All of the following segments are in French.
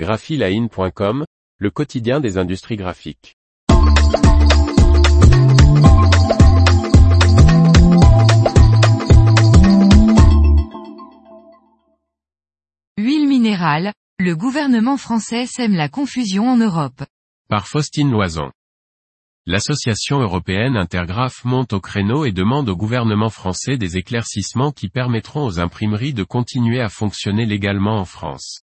graphiline.com, le quotidien des industries graphiques. Huile minérale, le gouvernement français sème la confusion en Europe. Par Faustine Loison. L'association européenne Intergraph monte au créneau et demande au gouvernement français des éclaircissements qui permettront aux imprimeries de continuer à fonctionner légalement en France.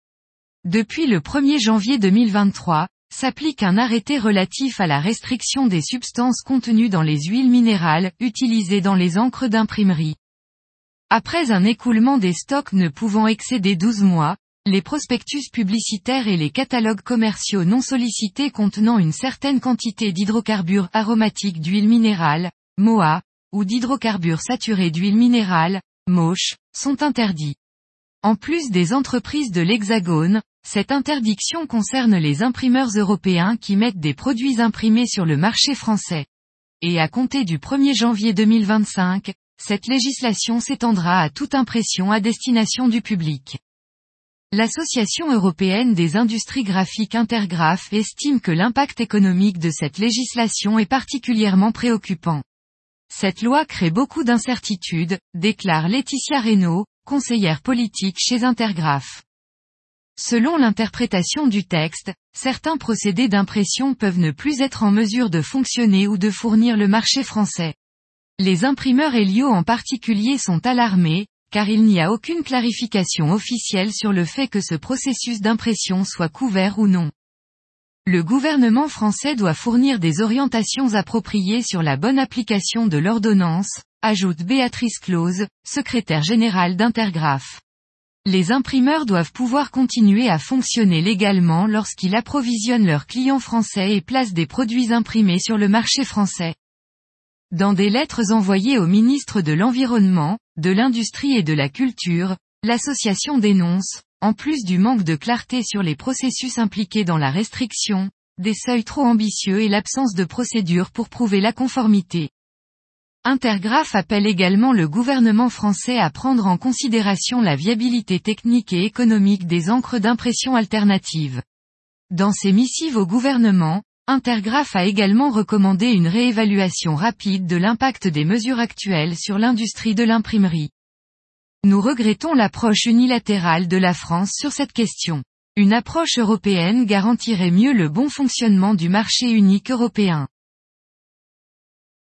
Depuis le 1er janvier 2023, s'applique un arrêté relatif à la restriction des substances contenues dans les huiles minérales utilisées dans les encres d'imprimerie. Après un écoulement des stocks ne pouvant excéder 12 mois, les prospectus publicitaires et les catalogues commerciaux non sollicités contenant une certaine quantité d'hydrocarbures aromatiques d'huile minérale, MOA, ou d'hydrocarbures saturés d'huile minérale, MOSH, sont interdits. En plus des entreprises de l'Hexagone, cette interdiction concerne les imprimeurs européens qui mettent des produits imprimés sur le marché français. Et à compter du 1er janvier 2025, cette législation s'étendra à toute impression à destination du public. L'Association européenne des industries graphiques Intergraph estime que l'impact économique de cette législation est particulièrement préoccupant. Cette loi crée beaucoup d'incertitudes, déclare Laetitia Reynaud, conseillère politique chez Intergraph. Selon l'interprétation du texte, certains procédés d'impression peuvent ne plus être en mesure de fonctionner ou de fournir le marché français. Les imprimeurs Helio en particulier sont alarmés, car il n'y a aucune clarification officielle sur le fait que ce processus d'impression soit couvert ou non. Le gouvernement français doit fournir des orientations appropriées sur la bonne application de l'ordonnance, ajoute Béatrice Clause, secrétaire générale d'Intergraph. Les imprimeurs doivent pouvoir continuer à fonctionner légalement lorsqu'ils approvisionnent leurs clients français et placent des produits imprimés sur le marché français. Dans des lettres envoyées au ministre de l'Environnement, de l'Industrie et de la Culture, l'association dénonce, en plus du manque de clarté sur les processus impliqués dans la restriction, des seuils trop ambitieux et l'absence de procédure pour prouver la conformité. Intergraph appelle également le gouvernement français à prendre en considération la viabilité technique et économique des encres d'impression alternatives. Dans ses missives au gouvernement, Intergraph a également recommandé une réévaluation rapide de l'impact des mesures actuelles sur l'industrie de l'imprimerie. Nous regrettons l'approche unilatérale de la France sur cette question. Une approche européenne garantirait mieux le bon fonctionnement du marché unique européen.